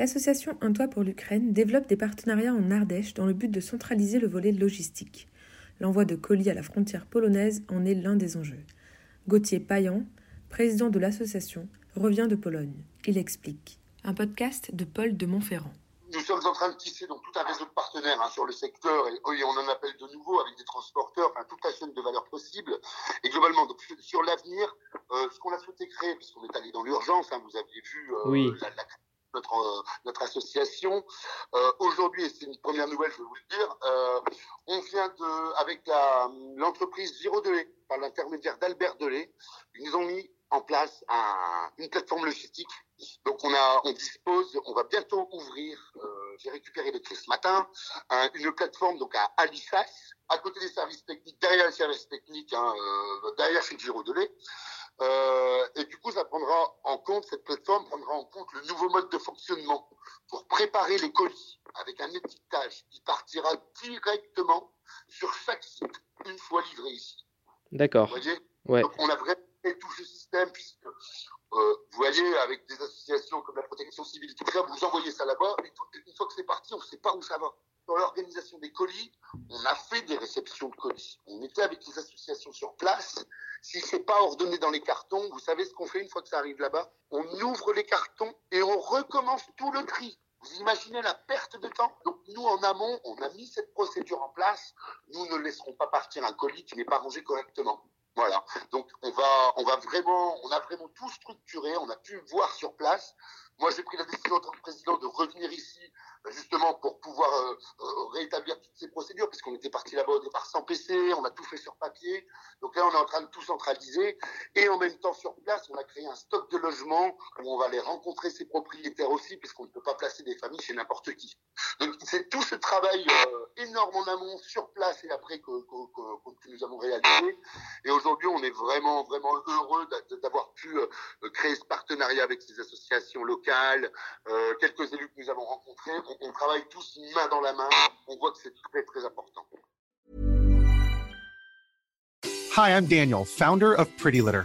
L'association Un Toit pour l'Ukraine développe des partenariats en Ardèche dans le but de centraliser le volet logistique. L'envoi de colis à la frontière polonaise en est l'un des enjeux. Gauthier Payan, président de l'association, revient de Pologne. Il explique. Un podcast de Paul de Montferrand. Nous sommes en train de tisser donc tout un réseau de partenaires hein, sur le secteur et, et, on en appelle de nouveau avec des transporteurs, enfin toute la chaîne de valeur possible. Et globalement, donc, sur l'avenir, euh, ce qu'on a souhaité créer, puisqu'on est allé dans l'urgence, hein, vous aviez vu euh, oui. la, la notre, euh, notre association. Euh, Aujourd'hui, et c'est une première nouvelle, je vais vous le dire, euh, on vient de, avec l'entreprise Giro Delay, par l'intermédiaire d'Albert Delay, ils ont mis en place un, une plateforme logistique. Donc on a, on dispose, on va bientôt ouvrir. J'ai récupéré les clés ce matin. Un, une plateforme donc à Alissas, à côté des services techniques, derrière les services techniques, hein, derrière chez Giro Delay. Euh, et du coup, ça prendra en compte, cette plateforme prendra en compte le nouveau mode de fonctionnement pour préparer les colis avec un étiquetage qui partira directement sur chaque site une fois livré ici. D'accord. Vous voyez? Ouais. Donc, on a vraiment tout ce système puisque euh, vous voyez, avec des associations comme la protection civile, tout ça, vous envoyez ça là-bas, et une fois que c'est parti, on ne sait pas où ça va. Dans l'organisation des colis, on a fait des réceptions de colis. On était avec les associations sur place. Si c'est pas ordonné dans les cartons, vous savez ce qu'on fait une fois que ça arrive là-bas? On ouvre les cartons et on recommence tout le tri. Vous imaginez la perte de temps? Donc nous, en amont, on a mis cette procédure en place. Nous ne laisserons pas partir un colis qui n'est pas rangé correctement. Voilà. Donc on va, on va vraiment, on a vraiment tout structuré. On a pu voir sur place. Moi, j'ai pris la décision en tant que président de revenir ici justement pour pouvoir euh, euh, rétablir toutes ces procédures, puisqu'on était parti là-bas au départ sans PC, on a tout fait sur papier. Donc là, on est en train de tout centraliser. Et en même temps, sur place, on a créé un stock de logements où on va aller rencontrer ces propriétaires aussi, puisqu'on ne peut pas placer des familles chez n'importe qui. C'est tout ce travail euh, énorme en amont, sur place et après que, nous avons réalisé. Et aujourd'hui, on est vraiment, vraiment heureux d'avoir pu créer ce partenariat avec ces associations locales, euh, quelques élus que nous avons rencontrés. On, on travaille tous main dans la main. On voit que c'est très, très important. Hi, I'm Daniel, founder of Pretty Litter.